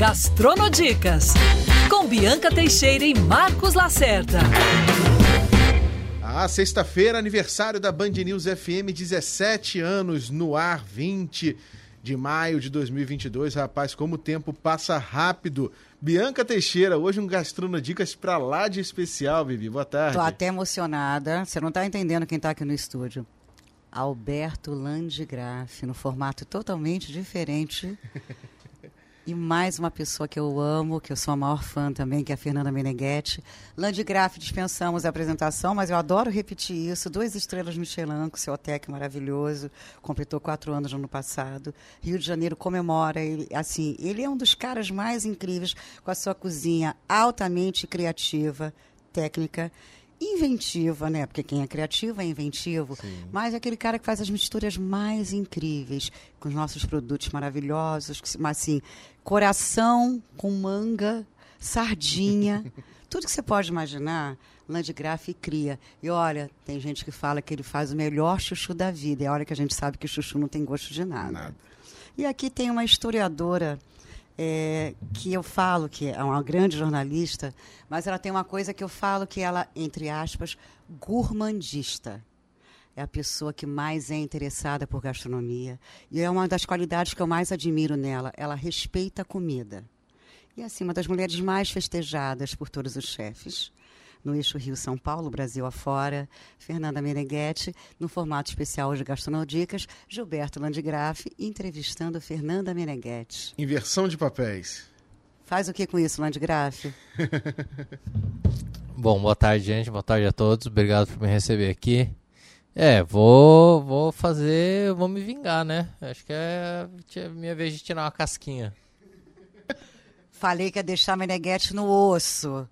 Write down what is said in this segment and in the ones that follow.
Gastronodicas, com Bianca Teixeira e Marcos Lacerda. Ah, sexta-feira, aniversário da Band News FM, 17 anos no ar, 20 de maio de 2022. Rapaz, como o tempo passa rápido. Bianca Teixeira, hoje um Gastronodicas pra lá de especial, Vivi. Boa tarde. Tô até emocionada. Você não tá entendendo quem tá aqui no estúdio. Alberto Landgraf, no formato totalmente diferente. e mais uma pessoa que eu amo, que eu sou a maior fã também, que é a Fernanda Meneghetti. Landgraf, dispensamos a apresentação, mas eu adoro repetir isso. Duas estrelas Michelin, com seu hotel maravilhoso, completou quatro anos no ano passado. Rio de Janeiro comemora, ele, assim, ele é um dos caras mais incríveis, com a sua cozinha altamente criativa, técnica inventiva, né? Porque quem é criativo é inventivo. Sim. Mas é aquele cara que faz as misturas mais incríveis com os nossos produtos maravilhosos, mas assim, coração com manga, sardinha, tudo que você pode imaginar, Landgraf cria. E olha, tem gente que fala que ele faz o melhor chuchu da vida. E olha que a gente sabe que chuchu não tem gosto de nada. nada. E aqui tem uma historiadora é, que eu falo que é uma grande jornalista, mas ela tem uma coisa que eu falo que ela, entre aspas, gourmandista. É a pessoa que mais é interessada por gastronomia. E é uma das qualidades que eu mais admiro nela. Ela respeita a comida. E assim, uma das mulheres mais festejadas por todos os chefes no eixo Rio-São Paulo, Brasil afora, Fernanda Meneghetti, no formato especial de Gastronodicas, Gilberto Landgraf entrevistando Fernanda Meneghetti. Inversão de papéis. Faz o que com isso, Landgraf? Bom, boa tarde, gente. Boa tarde a todos. Obrigado por me receber aqui. É, vou, vou fazer, vou me vingar, né? Acho que é minha vez de tirar uma casquinha. Falei que ia deixar Meneghetti no osso.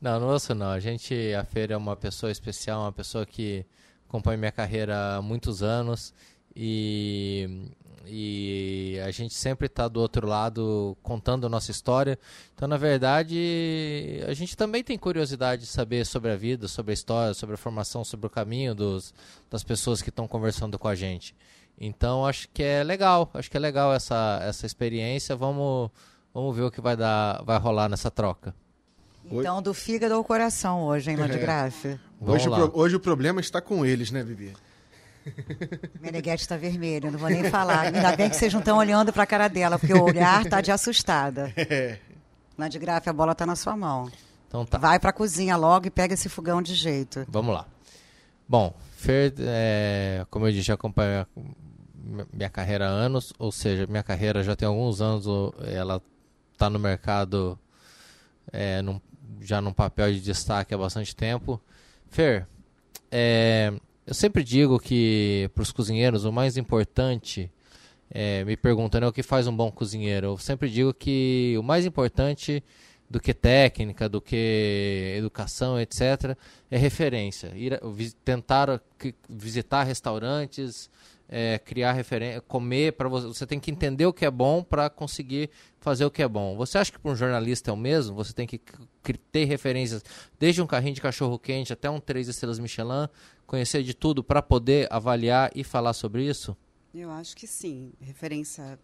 Não, não ouço não. A gente, a Feira é uma pessoa especial, uma pessoa que acompanha minha carreira há muitos anos e, e a gente sempre está do outro lado contando a nossa história. Então, na verdade, a gente também tem curiosidade de saber sobre a vida, sobre a história, sobre a formação, sobre o caminho dos, das pessoas que estão conversando com a gente. Então, acho que é legal, acho que é legal essa, essa experiência. Vamos, vamos ver o que vai, dar, vai rolar nessa troca. Então, do fígado ao coração hoje, hein, Landgraf? É. Hoje, o hoje o problema está com eles, né, Bibi? Meneghete está vermelho, não vou nem falar. Ainda bem que vocês não estão olhando para a cara dela, porque o olhar está de assustada. É. Landgraf, a bola está na sua mão. Então tá. Vai para a cozinha logo e pega esse fogão de jeito. Vamos lá. Bom, Fer, é, como eu disse, já acompanho minha carreira há anos, ou seja, minha carreira já tem alguns anos, ela está no mercado é, num, já num papel de destaque há bastante tempo. Fer, é, eu sempre digo que para os cozinheiros o mais importante, é, me perguntando o que faz um bom cozinheiro, eu sempre digo que o mais importante do que técnica, do que educação, etc., é referência. Ir, tentar visitar restaurantes, é, criar referência, comer para você, você tem que entender o que é bom para conseguir fazer o que é bom. Você acha que para um jornalista é o mesmo? Você tem que ter referências desde um carrinho de cachorro quente até um três estrelas Michelin, conhecer de tudo para poder avaliar e falar sobre isso? Eu acho que sim, referência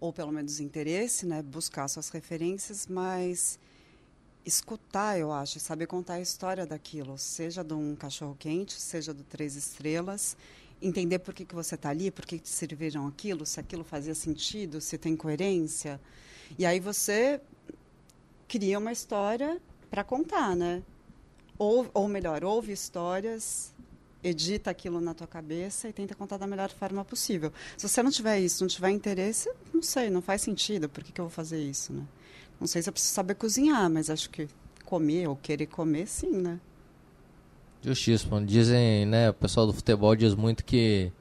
ou pelo menos interesse, né, buscar suas referências, mas escutar, eu acho, saber contar a história daquilo, seja de um cachorro quente, seja do três estrelas entender por que, que você está ali, por que te serviram aquilo, se aquilo fazia sentido, se tem coerência. E aí você cria uma história para contar, né? Ou, ou melhor, ouve histórias, edita aquilo na tua cabeça e tenta contar da melhor forma possível. Se você não tiver isso, não tiver interesse, não sei, não faz sentido. Por que, que eu vou fazer isso, né? Não sei se eu preciso saber cozinhar, mas acho que comer ou querer comer, sim, né? Justíssimo. Dizem, né, o pessoal do futebol diz muito que,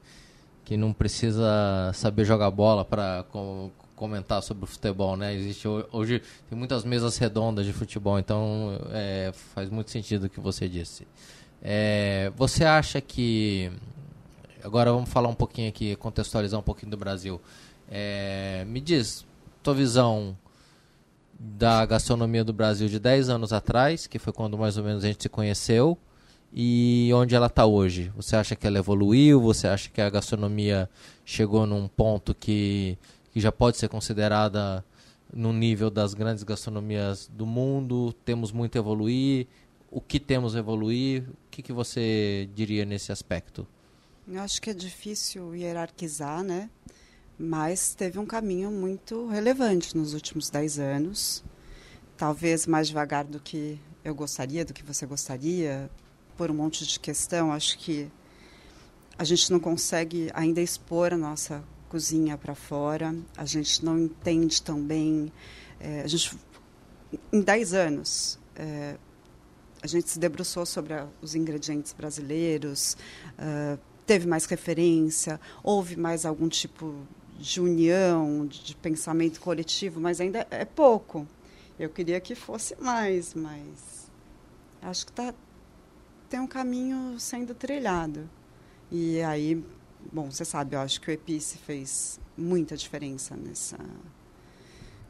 que não precisa saber jogar bola para com, comentar sobre o futebol, né? Existe hoje tem muitas mesas redondas de futebol, então é, faz muito sentido o que você disse. É, você acha que agora vamos falar um pouquinho aqui, contextualizar um pouquinho do Brasil. É, me diz tua visão da gastronomia do Brasil de 10 anos atrás, que foi quando mais ou menos a gente se conheceu, e onde ela está hoje? Você acha que ela evoluiu? Você acha que a gastronomia chegou num ponto que, que já pode ser considerada no nível das grandes gastronomias do mundo? Temos muito a evoluir? O que temos a evoluir? O que, que você diria nesse aspecto? Eu acho que é difícil hierarquizar, né? Mas teve um caminho muito relevante nos últimos dez anos. Talvez mais devagar do que eu gostaria, do que você gostaria, por um monte de questão. Acho que a gente não consegue ainda expor a nossa cozinha para fora, a gente não entende tão bem. É, a gente, em 10 anos, é, a gente se debruçou sobre a, os ingredientes brasileiros, uh, teve mais referência, houve mais algum tipo de união, de, de pensamento coletivo, mas ainda é pouco. Eu queria que fosse mais, mas acho que tá, tem um caminho sendo trilhado. E aí, bom, você sabe, eu acho que o Epice fez muita diferença nessa.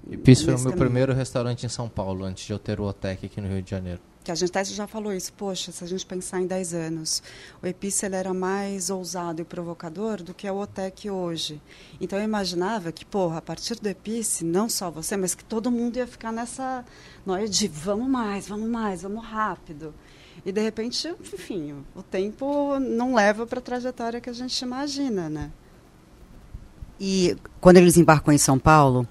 Epice foi o meu caminho. primeiro restaurante em São Paulo, antes de eu ter o Otec aqui no Rio de Janeiro. Que a gente até já falou isso, poxa, se a gente pensar em 10 anos, o Epice era mais ousado e provocador do que é o Otec hoje. Então eu imaginava que, porra, a partir do Epice, não só você, mas que todo mundo ia ficar nessa noia de vamos mais, vamos mais, vamos rápido. E de repente, enfim, o tempo não leva para a trajetória que a gente imagina, né? E quando eles embarcam em São Paulo,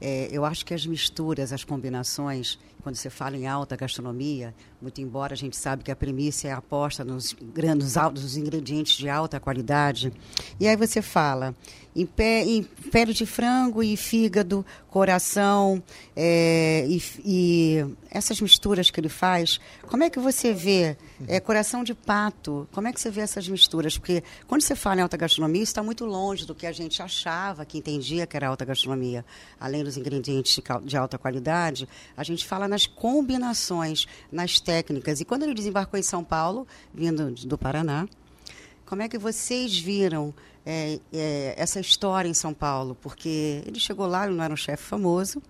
é, eu acho que as misturas, as combinações, quando você fala em alta gastronomia, muito embora a gente sabe que a premissa é a aposta nos grandes altos ingredientes de alta qualidade, e aí você fala em, pé, em pele de frango e fígado, coração é, e, e, essas misturas que ele faz, como é que você vê é, coração de pato? Como é que você vê essas misturas? Porque quando você fala em alta gastronomia, está muito longe do que a gente achava que entendia que era alta gastronomia. Além dos ingredientes de alta qualidade, a gente fala nas combinações, nas técnicas. E quando ele desembarcou em São Paulo, vindo do Paraná, como é que vocês viram é, é, essa história em São Paulo? Porque ele chegou lá, ele não era um chefe famoso,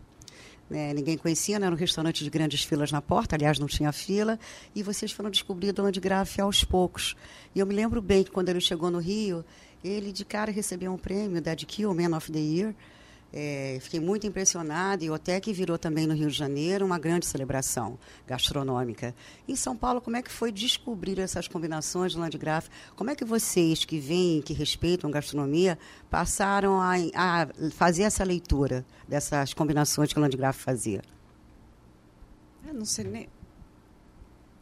né, ninguém conhecia, não era um restaurante de grandes filas na porta, aliás, não tinha fila, e vocês foram descobrir Dona de aos poucos. E eu me lembro bem que quando ele chegou no Rio, ele de cara recebeu um prêmio da Kill, Man of the Year, é, fiquei muito impressionada e o OTEC virou também no Rio de Janeiro uma grande celebração gastronômica. Em São Paulo, como é que foi descobrir essas combinações de Landgraf? Como é que vocês que vêm, que respeitam gastronomia, passaram a, a fazer essa leitura dessas combinações que o Landgraf fazia? Eu não sei nem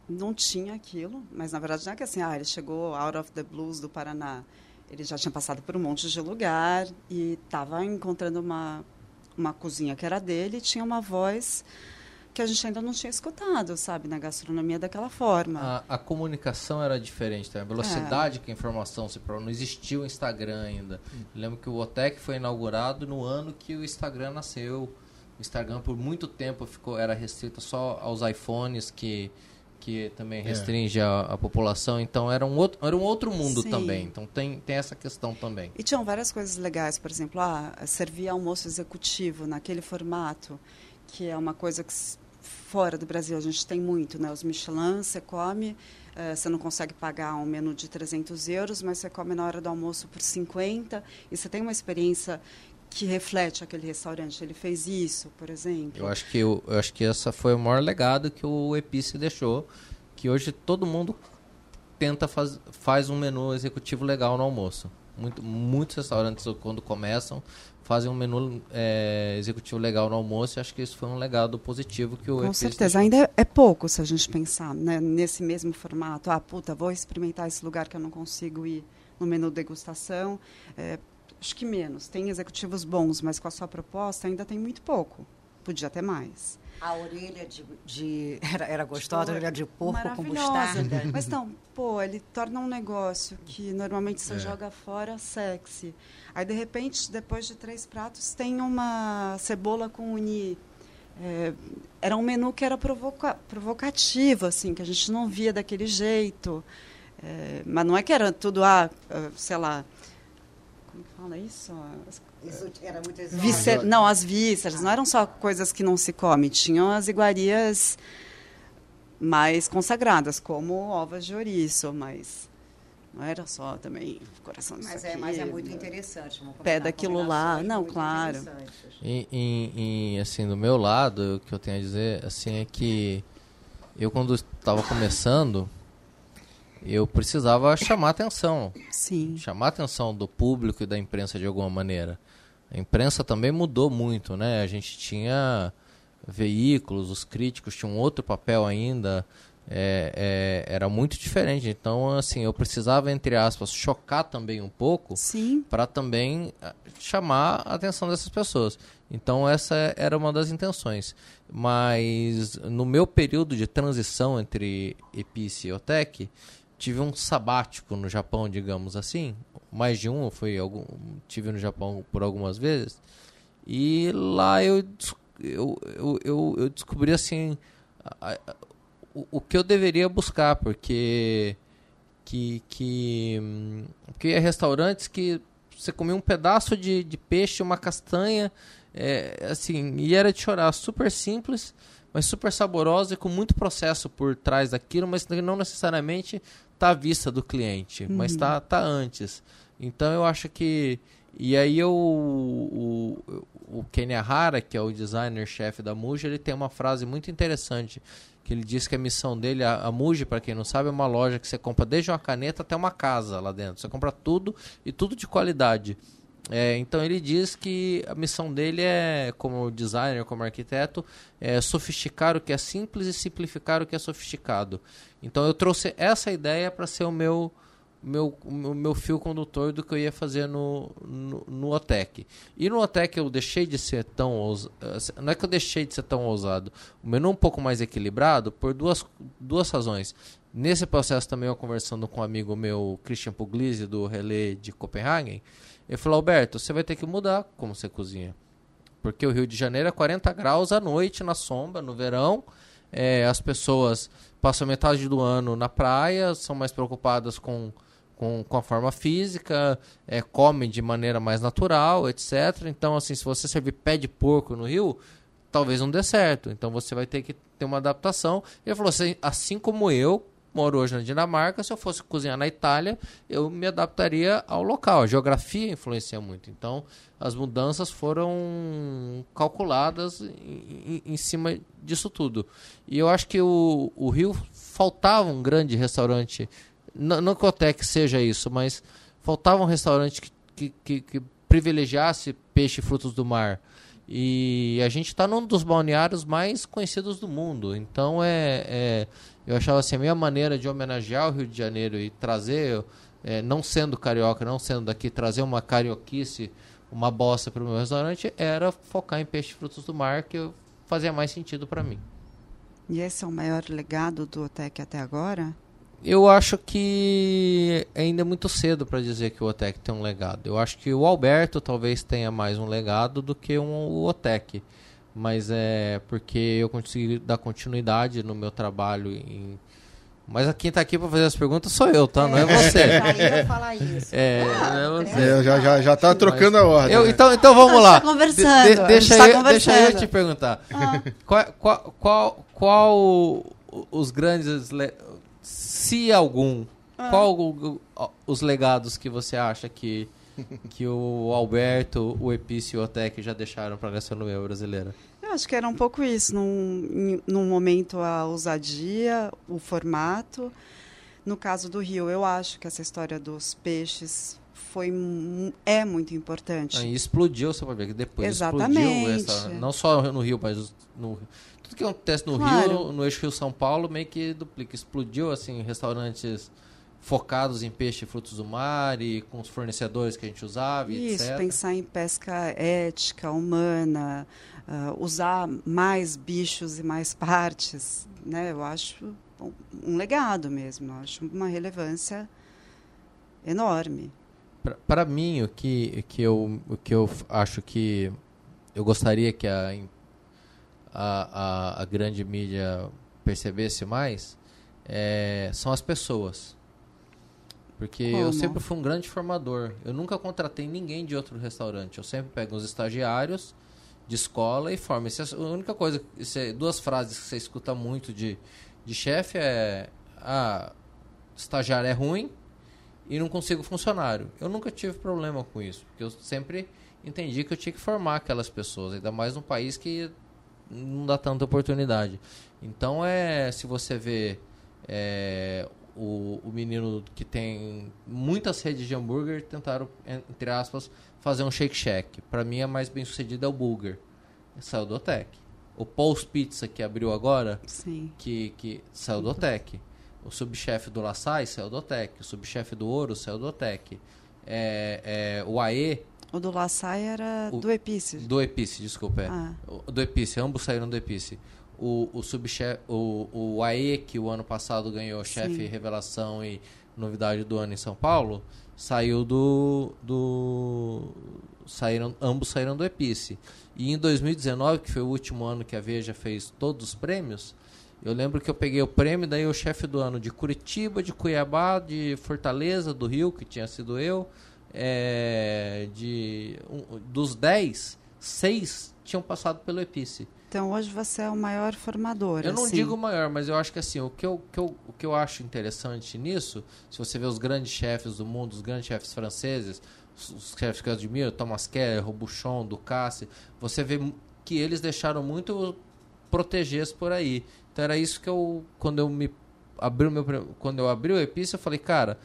não tinha aquilo, mas na verdade não é que assim, ah, ele chegou out of the blues do Paraná. Ele já tinha passado por um monte de lugar e estava encontrando uma, uma cozinha que era dele e tinha uma voz que a gente ainda não tinha escutado, sabe, na gastronomia daquela forma. A, a comunicação era diferente, tá? a velocidade é. que a informação se não existia o Instagram ainda. Hum. Lembro que o Otec foi inaugurado no ano que o Instagram nasceu. O Instagram por muito tempo ficou era restrito só aos iPhones que que também é. restringe é. a, a, população. Então era um outro, era um outro mundo Sim. também. Então tem, tem essa questão também. E tinham várias coisas legais, por exemplo, ah, servir almoço executivo naquele formato, que é uma coisa que fora do Brasil a gente tem muito, né? Os Michelin, você come, uh, você não consegue pagar um menu de 300 euros, mas você come na hora do almoço por 50 e você tem uma experiência que reflete aquele restaurante. Ele fez isso, por exemplo. Eu acho que, eu, eu acho que essa foi o maior legado que o Epice deixou, que hoje todo mundo tenta faz, faz um menu executivo legal no almoço. Muito, muitos restaurantes, quando começam, fazem um menu é, executivo legal no almoço e acho que isso foi um legado positivo que o Com certeza, deixou. ainda é pouco se a gente pensar né, nesse mesmo formato. Ah, puta, vou experimentar esse lugar que eu não consigo ir no menu degustação. É, acho que menos. Tem executivos bons, mas com a sua proposta ainda tem muito pouco. Podia ter mais. A orelha de, de era, era gostosa, a orelha de porco com mostarda. Mas não, pô, ele torna um negócio que normalmente você é. joga fora sexy. Aí, de repente, depois de três pratos, tem uma cebola com uni. É, era um menu que era provoca provocativo, assim, que a gente não via daquele jeito. É, mas não é que era tudo, ah, sei lá, como que fala isso? Isso era muito Víscer, Não, as vísceras. Não eram só coisas que não se come. Tinham as iguarias mais consagradas, como ovas de ouriço, mas Não era só também coração disso Mas é, aqui, mas é muito interessante. vamos Pé daquilo lá. Não, claro. E, e- e, assim, do meu lado, o que eu tenho a dizer, assim, é que eu quando estava começando, eu precisava chamar atenção. Sim. chamar atenção do público e da imprensa de alguma maneira. A imprensa também mudou muito, né? A gente tinha veículos, os críticos tinham outro papel ainda, é, é, era muito diferente. Então, assim, eu precisava, entre aspas, chocar também um pouco para também ah, chamar a atenção dessas pessoas. Então essa era uma das intenções. Mas no meu período de transição entre Epice e Otec, tive um sabático no Japão, digamos assim. Mais de um, fui algum, tive no Japão por algumas vezes. E lá eu, eu, eu, eu, eu descobri assim a- a- o, o que eu deveria buscar, porque que que porque ia restaurantes que você comia um pedaço de, de peixe, uma castanha, é, assim, e era de chorar, super simples, mas super saborosa e com muito processo por trás daquilo, mas não necessariamente está à vista do cliente, mas está tá antes. Então eu acho que e aí eu, o, o, Kenny Hara, que é o designer-chefe da Muji, ele tem uma frase muito interessante que ele diz que a missão dele, a, a Muji, para quem não sabe, é uma loja que você compra desde uma caneta até uma casa lá dentro. Você compra tudo e tudo de qualidade. É, então ele diz que a missão dele é, como designer, como arquiteto, é sofisticar o que é simples e simplificar o que é sofisticado. Então eu trouxe essa ideia para ser o meu meu, o meu, fio condutor do que eu ia fazer no, no, no OTEC. E no OTEC eu deixei de ser tão ousado. Não é que eu deixei de ser tão ousado. O menu um pouco mais equilibrado por duas, duas razões. Nesse processo também eu conversando com um amigo meu, Christian Puglisi, do Relé de Copenhagen, ele falou, Alberto, você vai ter que mudar como você cozinha. Porque o Rio de Janeiro é 40 graus à noite na sombra, no verão. É, as pessoas passam metade do ano na praia, são mais preocupadas com com, com a forma física, é, comem de maneira mais natural, etc. Então, assim, se você servir pé de porco no Rio, talvez não dê certo. Então, você vai ter que ter uma adaptação. Ele falou assim, assim como eu moro hoje na Dinamarca, se eu fosse cozinhar na Itália, eu me adaptaria ao local. A geografia influencia muito. Então, as mudanças foram calculadas em, em, cima disso tudo. E eu acho que o, o Rio faltava um grande restaurante não, não que o Otec seja isso, mas faltava um restaurante que, que, que, que privilegiasse peixe e frutos do mar. E a gente está num dos balneários mais conhecidos do mundo. Então é, é, eu achava assim, a minha maneira de homenagear o Rio de Janeiro e trazer, é, não sendo carioca, não sendo daqui, trazer uma carioquice, uma bosta para o meu restaurante, era focar em peixe e frutos do mar, que fazia mais sentido para mim. E esse é o maior legado do OTEC até agora? Eu acho que ainda é muito cedo para dizer que o Otec tem um legado. Eu acho que o Alberto talvez tenha mais um legado do que um, o Otec. Mas é porque eu consegui dar continuidade no meu trabalho em. Mas quem está aqui para fazer as perguntas sou eu, tá? Não é você. Já ia falar isso. É, não é você. É, já, já, já tá trocando a ordem. Eu, né? então, então vamos lá. tá conversando, De- de- deixa, tá eu, deixa eu conversando. te perguntar. Ah. Qual, qual, qual, qual os grandes. le- Se algum. Ah. Qual o- o- os legados que você acha que, que o Alberto, o Epício e o Otec já deixaram para a gastronomia brasileira? Eu acho que era um pouco isso. Num, num momento, a ousadia, o formato. No caso do Rio, eu acho que essa história dos peixes foi, é muito importante. Aí explodiu, você pode ver que depois Exatamente. explodiu. Essa, não só no Rio, mas no, tudo que acontece no Claro. Rio, no eixo Rio-São Paulo, meio que duplica. Explodiu, assim, restaurantes focados em peixe e frutos do mar e com os fornecedores que a gente usava Isso, etc. pensar em pesca ética, humana, ah, usar mais bichos e mais partes, né? Eu acho um- legado mesmo, eu acho uma relevância enorme. Para mim, o que, que, eu, o que eu acho que eu gostaria que a, a, a, a grande mídia percebesse mais é, são as pessoas. Porque eu Como? sempre fui um grande formador. Eu nunca contratei ninguém de outro restaurante. Eu sempre pego os estagiários de escola e formo. Essa é a única coisa, é duas frases que você escuta muito de, de chefe é ah, estagiário é ruim e não consigo funcionário. Eu nunca tive problema com isso, porque eu sempre entendi que eu tinha que formar aquelas pessoas, ainda mais num país que não dá tanta oportunidade. Então é, se você vê é, o, o menino que tem muitas redes de hambúrguer tentaram, entre aspas, fazer um Shake Shack. Para mim, a mais bem sucedida é o Burger. Saiu do Otec. O Paul's Pizza, que abriu agora, Sim. que, que saiu do Otec. O subchefe do Laçai saiu do Otec. O subchefe do Ouro saiu do Otec. É, é, o AE... O do Laçai era O- do Epice. Do Epice, desculpa. É. Ah. Do Epice, ambos saíram do Epice. O, o, subchefe, o, o AE, que o ano passado ganhou chefe revelação e novidade do ano em São Paulo, saiu do. do saíram, ambos saíram do Epice. E em 2019, que foi o último ano que a Veja fez todos os prêmios, eu lembro que eu peguei o prêmio, daí o chefe do ano de Curitiba, de Cuiabá, de Fortaleza, do Rio, que tinha sido eu, é, de um- dos 10, 6 tinham passado pelo Epice. Então hoje você é o maior formador. Eu não assim. digo maior, mas eu acho que assim, o que eu, que eu, o que eu acho interessante nisso, se você vê os grandes chefes do mundo, os grandes chefes franceses, os, os chefes que eu admiro, Thomas Keller, Robuchon, Ducasse, você vê que eles deixaram muito proteger por aí. Então era isso que eu, quando eu me abri o meu, quando eu abri o Epice, eu falei, cara,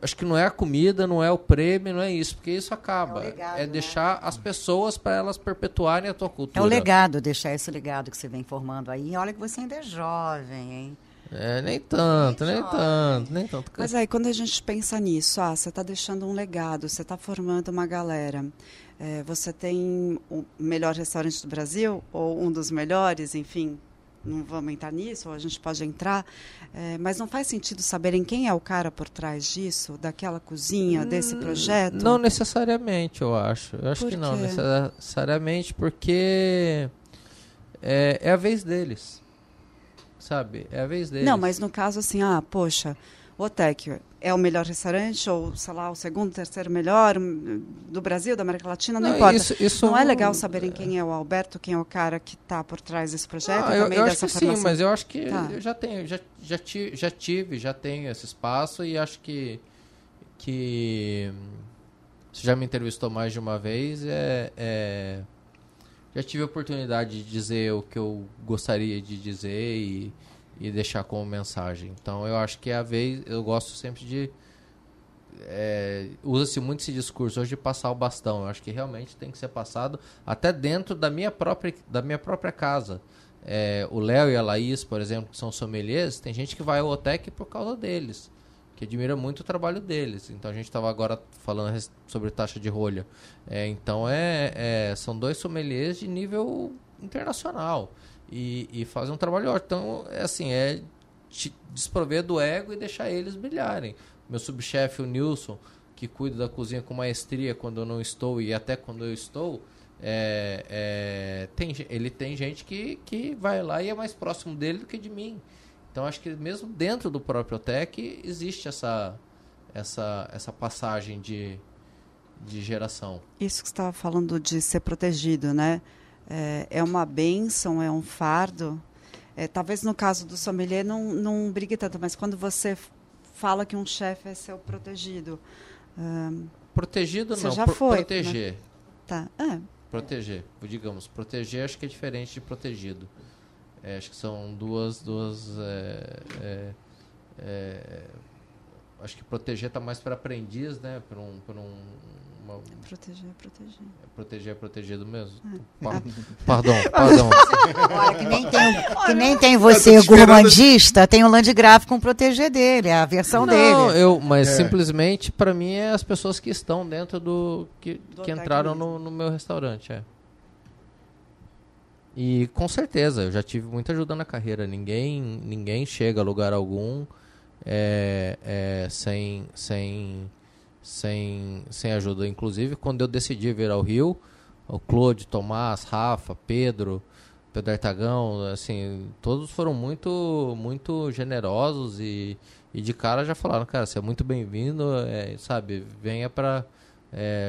acho que não é a comida, não é o prêmio, não é isso, porque isso acaba. É o legado, é né? deixar as pessoas para elas perpetuarem a tua É cultura. o legado, deixar esse legado que você vem formando aí. Olha que você ainda é jovem, hein? É, nem tanto, nem jovem. tanto, nem tanto. Mas aí, quando a gente pensa nisso, ah, você está deixando um legado, você está formando uma galera. É, você tem o melhor restaurante do Brasil, ou um dos melhores, enfim, não vamos entrar nisso, ou a gente pode entrar. É, mas não faz sentido saberem quem é o cara por trás disso, daquela cozinha, desse projeto? Não necessariamente, eu acho. Eu acho Por que não quê? necessariamente porque é, é a vez deles. Sabe? É a vez deles. Não, mas no caso assim, ah, poxa, Otec é o melhor restaurante, ou sei lá, o segundo, terceiro melhor hum, do Brasil, da América Latina, não, Não, importa. isso- isso não é não- legal saberem quem é o Alberto, quem é o cara que está por trás desse projeto, Ah, eu, também eu acho que sim, mas eu acho que Tá. eu já tenho, já, já, ti- já tive, já tenho esse espaço e acho que que hum, você já me entrevistou mais de uma vez, é, é, já tive a oportunidade de dizer o que eu gostaria de dizer e, e deixar como mensagem. Então eu acho que é a vez, eu gosto sempre de é, usa-se muito esse discurso hoje de passar o bastão. Eu acho que realmente tem que ser passado até dentro da minha própria, da minha própria casa. É, o Léo e a Laís, por exemplo, que são sommeliers, tem gente que vai ao Otec por causa deles, que admira muito o trabalho deles. Então a gente estava agora falando sobre taxa de rolha. É, então é, é, são dois sommeliers de nível internacional e, e fazem um trabalho ótimo. Então é assim, é te desprover do ego e deixar eles brilharem. Meu subchefe, o Nilson, que cuida da cozinha com maestria quando eu não estou e até quando eu estou, é, é, tem, ele tem gente que, que vai lá e é mais próximo dele do que de mim. Então acho que mesmo dentro do próprio OTEC existe essa, essa, essa passagem de, de geração. Isso que você estava falando de ser protegido, né? É, é uma benção, é um fardo. É, talvez no caso do sommelier não, não brigue tanto, mas quando você fala que um chefe é seu protegido, ahn, Protegido Você não, já pro- foi, proteger. tá? É, Proteger, digamos, proteger acho que é diferente de protegido. É, acho que são duas, duas. é, é, é, acho que proteger está mais para aprendiz, né? Para um, pra um uma- proteger, proteger. proteger é protegido mesmo. É. Pa- Pardon, pardon. Olha, que nem tem, que nem tem você, gourmandista, tem o Landgraf com proteger dele, é a versão Não, dele. eu, mas É. simplesmente para mim é as pessoas que estão dentro do que, Do que entraram no, no meu restaurante, é. E com certeza, eu já tive muita ajuda na carreira. Ninguém, ninguém chega a lugar algum é, é, sem, sem, sem, sem ajuda. Inclusive, quando eu decidi vir ao Rio, o Claude, Tomás, Rafa, Pedro, Pedro Artagão, assim, todos foram muito, muito generosos e, e de cara já falaram, cara, você é muito bem-vindo, é, sabe, venha para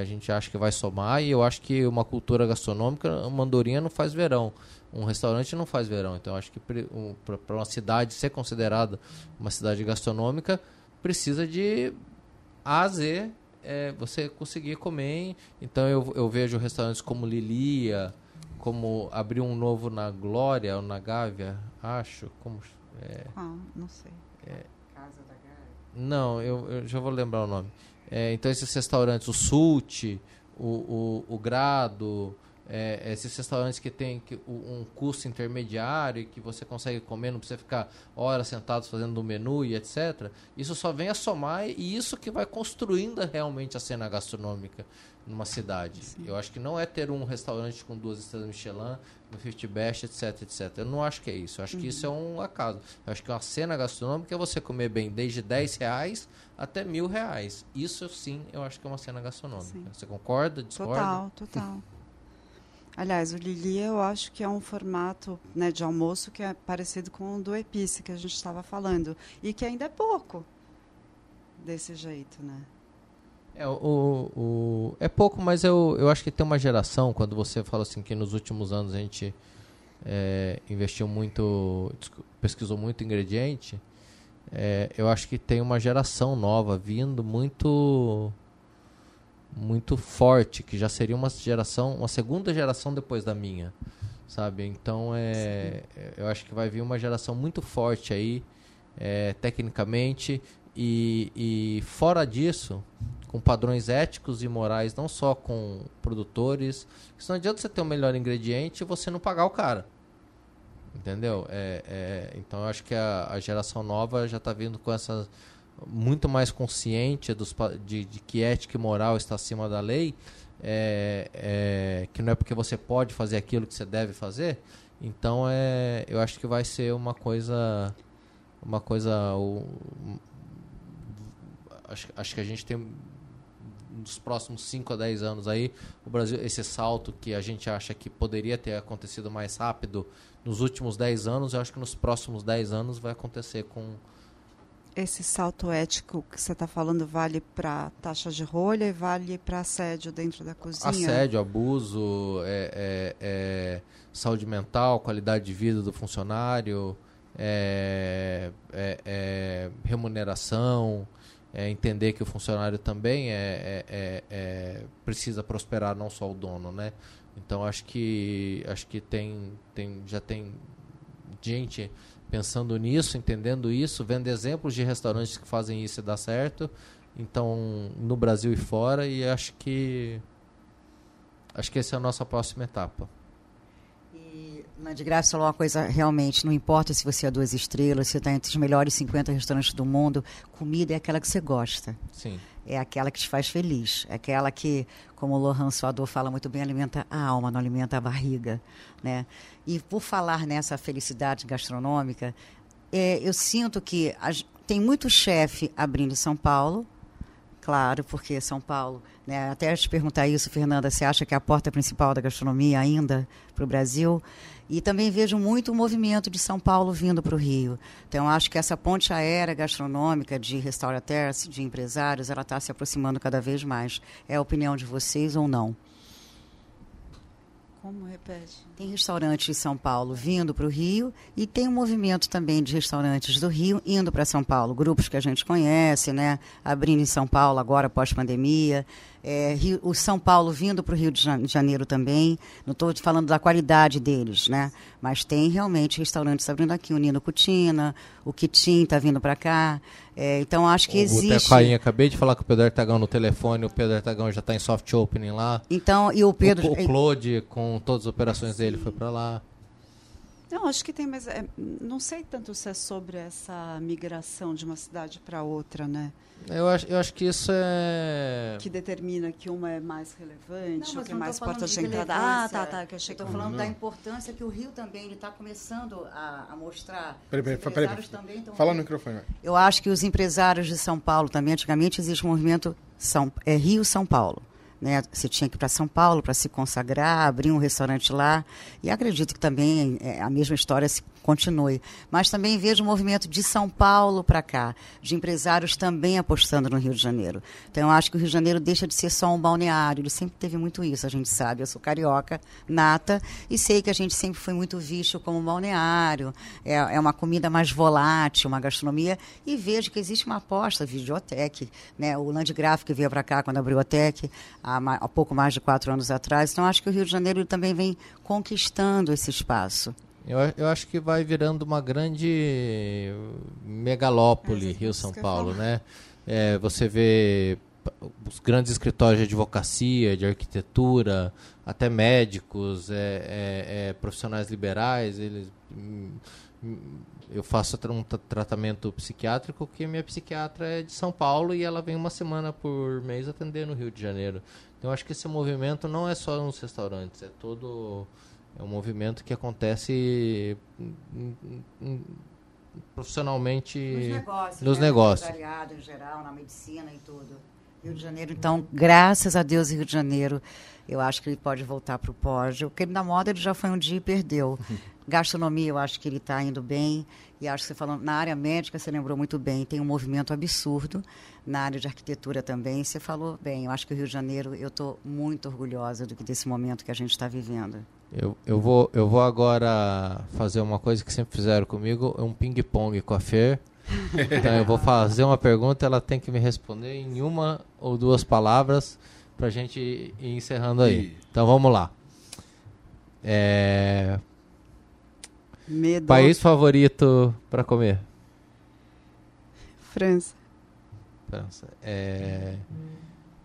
a gente acha que vai somar e eu acho que uma cultura gastronômica, uma andorinha não faz verão, um restaurante não faz verão, então acho que para uma cidade ser considerada uma cidade gastronômica precisa de A a Z é, você conseguir comer. Então eu, eu vejo restaurantes como Lilia, como abriu um novo na Glória ou na Gávea, acho. Como, é, Ah, não sei. Casa da Gávea. não, eu, eu já vou lembrar o nome. É, então esses restaurantes, o Sult, o, o, o Grado, é, esses restaurantes que tem que, um custo intermediário e que você consegue comer, não precisa ficar horas sentados fazendo o menu e etc. Isso só vem a somar e isso que vai construindo realmente a cena gastronômica numa cidade. Eu acho que não é ter um restaurante com duas estrelas Michelin, no 50 Best, etc, etc. Eu não acho que é isso. Eu acho que isso é um acaso. Eu acho que uma cena gastronômica é você comer bem desde 10 reais até mil reais. Isso sim, eu acho que é uma cena gastronômica. Sim. Você concorda? Discorda? Total, total. Aliás, o Lili eu acho que é um formato né, de almoço que é parecido com o do Epice que a gente estava falando. E que ainda é pouco desse jeito, né? É, o, o- é pouco, mas eu, eu acho que tem uma geração, quando você fala assim que nos últimos anos a gente é, investiu muito, pesquisou muito ingrediente, é, eu acho que tem uma geração nova vindo muito muito forte, que já seria uma geração, uma segunda geração depois da minha, sabe? Então é, eu acho que vai vir uma geração muito forte aí, é, tecnicamente e, e fora disso, com padrões éticos e morais, não só com produtores, porque não adianta você ter o melhor ingrediente e você não pagar o cara. Entendeu? É, é, então eu acho que a, a geração nova já está vindo com essa muito mais consciente dos, de, de que ética e moral está acima da lei, é, é, que não é porque você pode fazer aquilo que você deve fazer. Então é, eu acho que vai ser uma coisa, uma coisa, o- acho, acho que a gente tem nos próximos 5 a 10 anos aí, o Brasil, esse salto que a gente acha que poderia ter acontecido mais rápido nos últimos 10 anos, eu acho que nos próximos 10 anos vai acontecer com Esse salto ético que você está falando vale para taxa de rolha e vale para assédio dentro da cozinha? assédio, abuso, é, é, é, saúde mental, qualidade de vida do funcionário, é, é, é, remuneração, entender que o funcionário também é- precisa prosperar, não só o dono, né? Então acho que acho que tem, tem já tem gente pensando nisso, entendendo isso, vendo exemplos de restaurantes que fazem isso e dá certo. Então, no Brasil e fora, e acho que acho que essa é a nossa próxima etapa. E Landgraf falou uma coisa realmente, não importa se você é duas estrelas, se está entre os melhores 50 restaurantes do mundo, comida é aquela que você gosta. Sim. É aquela que te faz feliz. É aquela que, como o Lohan Suador fala muito bem, alimenta a alma, não alimenta a barriga. Né? E por falar nessa felicidade gastronômica, é, eu sinto que as- tem muito chefe abrindo em São Paulo, claro, porque São Paulo, né, até te perguntar isso, Fernanda, você acha que é a porta principal da gastronomia ainda para o Brasil? E também vejo muito o movimento de São Paulo vindo para o Rio. Então, acho que essa ponte aérea gastronômica de restaurateurs, de empresários, ela está se aproximando cada vez mais. É a opinião de vocês ou não? Como repete? Tem restaurantes de São Paulo vindo para o Rio e tem um movimento também de restaurantes do Rio indo para São Paulo. Grupos que a gente conhece, né? Abrindo em São Paulo agora pós-pandemia. É, Rio- o São Paulo vindo para o Rio de Jane- Janeiro também. Não estou falando da qualidade deles, né? Mas tem realmente restaurantes abrindo aqui. O Nino Cutina, o Kitim está vindo para cá. É, então acho que o existe. Boteco Rainha, acabei de falar com o Pedro Artagão no telefone, o Pedro Artagão já está em soft opening lá. Então e o Pedro. o, o Claude, com todas as operações dele, foi para lá. Não, acho que tem, mas é, não sei tanto se é sobre essa migração de uma cidade para outra, né? Eu acho, eu acho que isso é. Que determina que uma é mais relevante, Não, ou mas que é mais porta de de entrada. Ah, tá, tá. Que eu achei Estou falando da importância que o Rio também está começando a, a mostrar. Peraí, peraí, Os peraí, também tão- Fala no microfone. Eu acho que os empresários de São Paulo também, antigamente existe um movimento São, é, Rio-São Paulo. Né? Você tinha que ir para São Paulo para se consagrar, abrir um restaurante lá. E acredito que também é, a mesma história se continue. Mas também vejo o movimento de São Paulo para cá, de empresários também apostando no Rio de Janeiro. Então, eu acho que o Rio de Janeiro deixa de ser só um balneário. Ele sempre teve muito isso, a gente sabe. Eu sou carioca, nata, e sei que a gente sempre foi muito visto como um balneário. É, é uma comida mais volátil, uma gastronomia. E vejo que existe uma aposta, Videotec, né? o Landgraf que veio para cá quando abriu a Tec, há, há pouco mais de quatro anos atrás. Então, acho que o Rio de Janeiro também vem conquistando esse espaço. Eu, eu acho que vai virando uma grande megalópole é, Rio-São Paulo, né? É, você vê os grandes escritórios de advocacia, de arquitetura, até médicos, é, é, é profissionais liberais, eles hum, eu faço um tratamento psiquiátrico que minha psiquiatra é de São Paulo e ela vem uma semana por mês atender no Rio de Janeiro. Então acho que esse movimento não é só nos restaurantes, é todo é um movimento que acontece profissionalmente nos negócios, nos né? negócios. em geral, na medicina e tudo. Rio de Janeiro, então, graças a Deus, Rio de Janeiro, eu acho que ele pode voltar para o pódio. Porque na moda ele já foi um dia e perdeu. Gastronomia, eu acho que ele está indo bem. E acho que você falou, na área médica, você lembrou muito bem, tem um movimento absurdo. Na área de arquitetura também, você falou bem. Eu acho que o Rio de Janeiro, eu estou muito orgulhosa do que desse momento que a gente está vivendo. Eu, eu, vou, eu vou agora fazer uma coisa que sempre fizeram comigo, um ping-pong com a Fer. Então eu vou fazer uma pergunta, ela tem que me responder em uma ou duas palavras para a gente ir encerrando aí. Então vamos lá. É... Medo. País favorito para comer? França. França. É...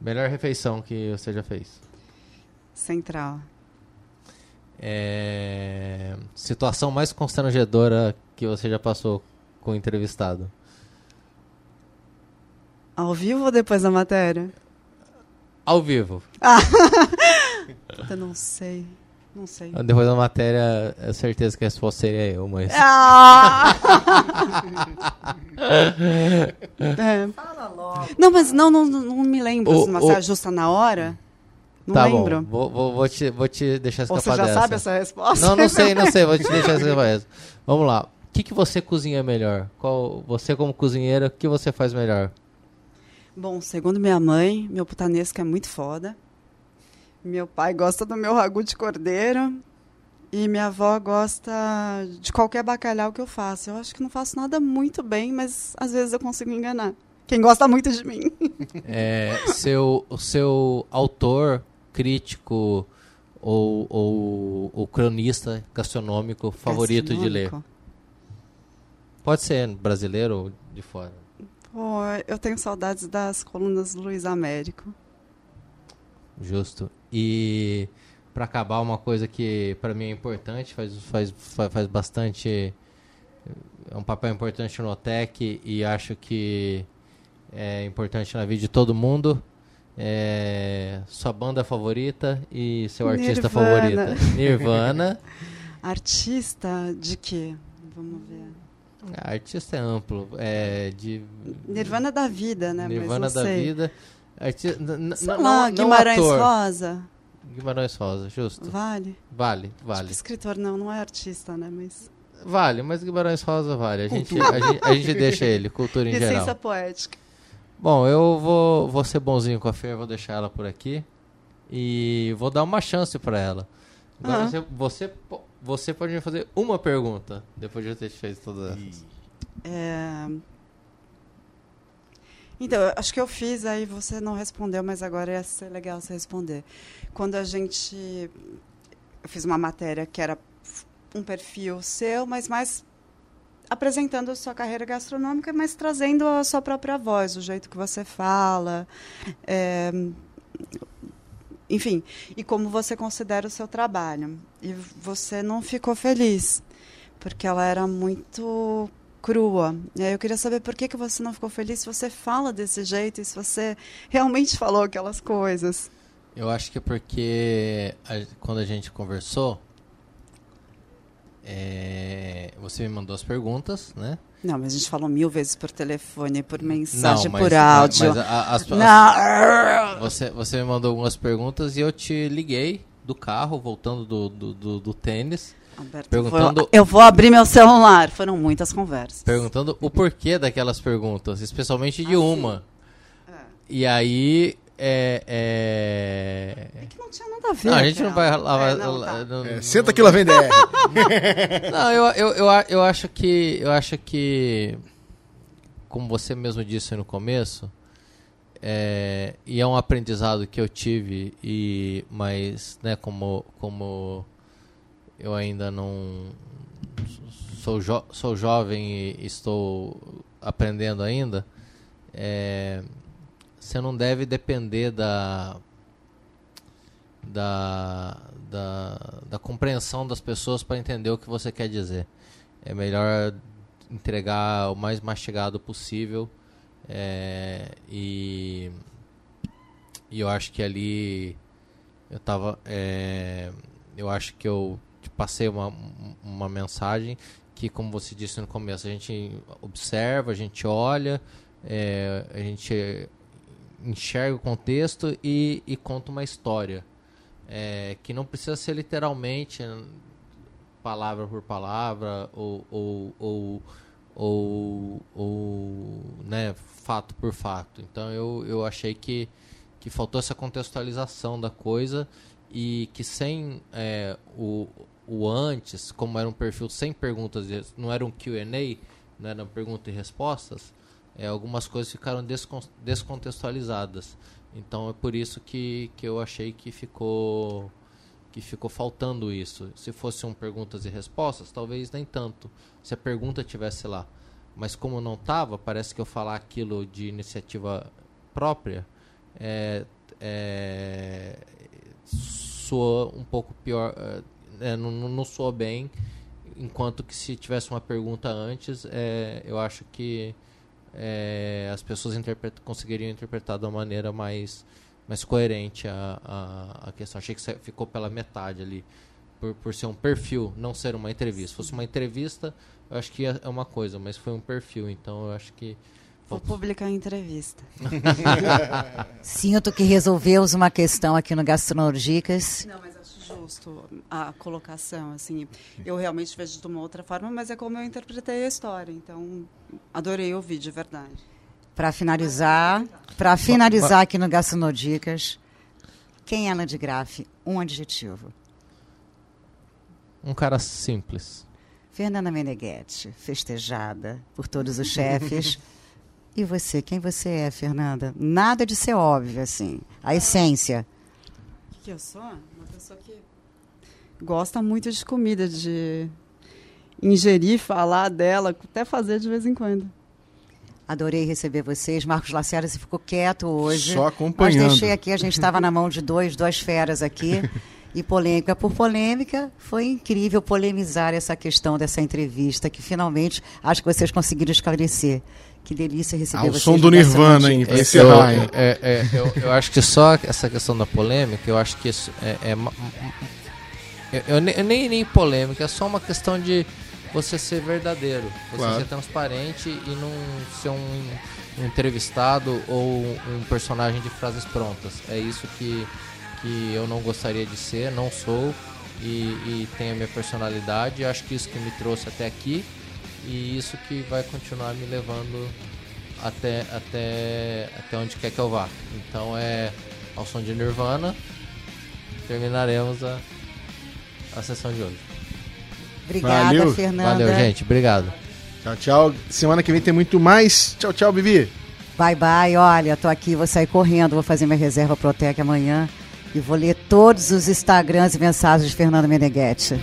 Melhor refeição que você já fez? Central. É... Situação mais constrangedora que você já passou com o entrevistado? Ao vivo ou depois da matéria? Ao vivo. Ah. eu não sei. Não sei. Depois da matéria, é certeza que a resposta seria eu, mas. Ah! é. Fala logo. Não, mas não, não, não me lembro. O, se você o... ajusta na hora. Não tá lembro. Bom, vou, vou, vou, te, vou te deixar escapar Ou você já dessa. sabe essa resposta? Não, não sei, não sei. Vou te deixar escapar dessa. Vamos lá. O que, que você cozinha melhor? Qual, você como cozinheira, o que você faz melhor? Bom, segundo minha mãe, meu putanesco é muito foda. Meu pai gosta do meu ragu de cordeiro. E minha avó gosta de qualquer bacalhau que eu faço. Eu acho que não faço nada muito bem, mas às vezes eu consigo enganar. Quem gosta muito de mim. É, seu, o seu autor crítico ou, ou, ou cronista gastronômico favorito gastronômico? de ler? Pode ser brasileiro ou de fora. Oh, eu tenho saudades das colunas do Luiz Américo. Justo. E para acabar uma coisa que para mim é importante, faz, faz, faz bastante é um papel importante no OTEC e acho que é importante na vida de todo mundo é, sua banda favorita e seu artista favorita. Nirvana. artista de quê? Vamos ver. Artista é amplo. É de... Nirvana da vida, né? Nirvana da sei. vida. Arti... Sei lá, Guimarães ator. Rosa. Guimarães Rosa, justo. Vale. Vale, vale. Tipo, escritor não, não é artista, né? Mas. Vale, mas Guimarães Rosa vale. A gente, a gente, a gente deixa ele, cultura em Essência geral. Essência poética. Bom, eu vou, vou ser bonzinho com a Fer, vou deixar ela por aqui. E vou dar uma chance para ela. Agora uhum. você, você, você pode me fazer uma pergunta depois de eu ter feito todas essas. É... Então, acho que eu fiz, aí você não respondeu, mas agora ia ser legal você responder. Quando a gente. Eu fiz uma matéria que era um perfil seu, mas mais apresentando a sua carreira gastronômica, mas trazendo a sua própria voz, o jeito que você fala, é, enfim, e como você considera o seu trabalho. E você não ficou feliz, porque ela era muito crua. Eu queria saber por que, que você não ficou feliz se você fala desse jeito e se você realmente falou aquelas coisas. Eu acho que é porque a, quando a gente conversou, é, você me mandou as perguntas, né? Não, mas a gente falou mil vezes por telefone, por mensagem, mas- por áudio. Mas, a- as- Não. Você, você me mandou algumas perguntas e eu te liguei do carro, voltando do, do, do- do tênis, Alberto, Perguntando- eu vou- eu vou abrir meu celular. Foram muitas conversas. perguntando o porquê daquelas perguntas, especialmente de Ah, uma. É. E aí. É, é... É que não tinha nada a ver. Não, a gente não vai lá. É, não, tá. não- É, senta que lá vem DR. Não, eu, eu, eu, eu acho que. Eu acho que. Como você mesmo disse no começo, é, e é um aprendizado que eu tive, e, mas, né, como, como eu ainda não. Sou, jo, sou jovem e estou aprendendo ainda, é, você não deve depender da da, da, da compreensão das pessoas para entender o que você quer dizer. É melhor entregar o mais mastigado possível é, e, e eu acho que ali eu tava é, eu acho que eu passei uma, uma mensagem que como você disse no começo a gente observa a gente olha é, a gente enxerga o contexto e, e conta uma história é, que não precisa ser literalmente palavra por palavra ou, ou, ou, ou, ou, né, fato por fato. Então eu, eu achei que, que faltou essa contextualização da coisa e que sem é, o, o antes, como era um perfil sem perguntas, não era um Q&A, não era perguntas e respostas, é, algumas coisas ficaram descon- descontextualizadas. Então é por isso que, que eu achei que ficou que ficou faltando isso. Se fosse um perguntas e respostas, talvez nem tanto. Se a pergunta tivesse lá, mas como não estava, parece que eu falar aquilo de iniciativa própria é, é, soa um pouco pior, é, é, não não soa bem. Enquanto que se tivesse uma pergunta antes, é, eu acho que é, as pessoas interpret- conseguiriam interpretar de uma maneira mais, mais coerente a, a, a questão. Achei que você ficou pela metade ali, por, por ser um perfil, não ser uma entrevista. Se fosse uma entrevista, eu acho que é uma coisa, mas foi um perfil, então eu acho que. Vou publicar a entrevista. Sinto que resolvemos uma questão aqui no Gastronodicas. Não, mas a colocação, assim. Eu realmente vejo de uma outra forma, mas é como eu interpretei a história. Então, adorei ouvir, de verdade. Para finalizar, para finalizar aqui no Gastronodicas, quem é Alan de Graff? Um adjetivo. Um cara simples. Fernanda Meneghetti, festejada por todos os chefes. E você, quem você é, Fernanda? Nada de ser óbvio, assim. A essência. O que, que eu sou? Uma pessoa que gosta muito de comida, de ingerir, falar dela, até fazer de vez em quando. Adorei receber vocês. Marcos Lacerda, você ficou quieto hoje. Só Mas acompanhando. deixei aqui, a gente estava na mão de dois, duas feras aqui. E polêmica por polêmica, foi incrível polemizar essa questão dessa entrevista, que finalmente acho que vocês conseguiram esclarecer. Que delícia receber Ao vocês. som no do Nirvana, hein? Pra É, encerrar, eu, hein? é, é, eu, eu acho que só essa questão da polêmica, eu acho que isso é. é eu, eu nem, eu nem, nem polêmica, é só uma questão de você ser verdadeiro, você Claro. ser transparente e não ser um, um entrevistado ou um personagem de frases prontas. É isso que, que eu não gostaria de ser, não sou e, e tenho a minha personalidade. Acho que isso que me trouxe até aqui e isso que vai continuar me levando até, até, até onde quer que eu vá. Então é ao som de Nirvana, terminaremos a, a sessão de hoje. Obrigada, Valeu. Fernanda. Valeu, gente. Obrigado. Tchau, tchau. Semana que vem tem muito mais. Tchau, tchau, Bibi. Bye, bye. Olha, tô aqui, vou sair correndo, vou fazer minha reserva Protec amanhã e vou ler todos os Instagrams e mensagens de Fernanda Meneghetti.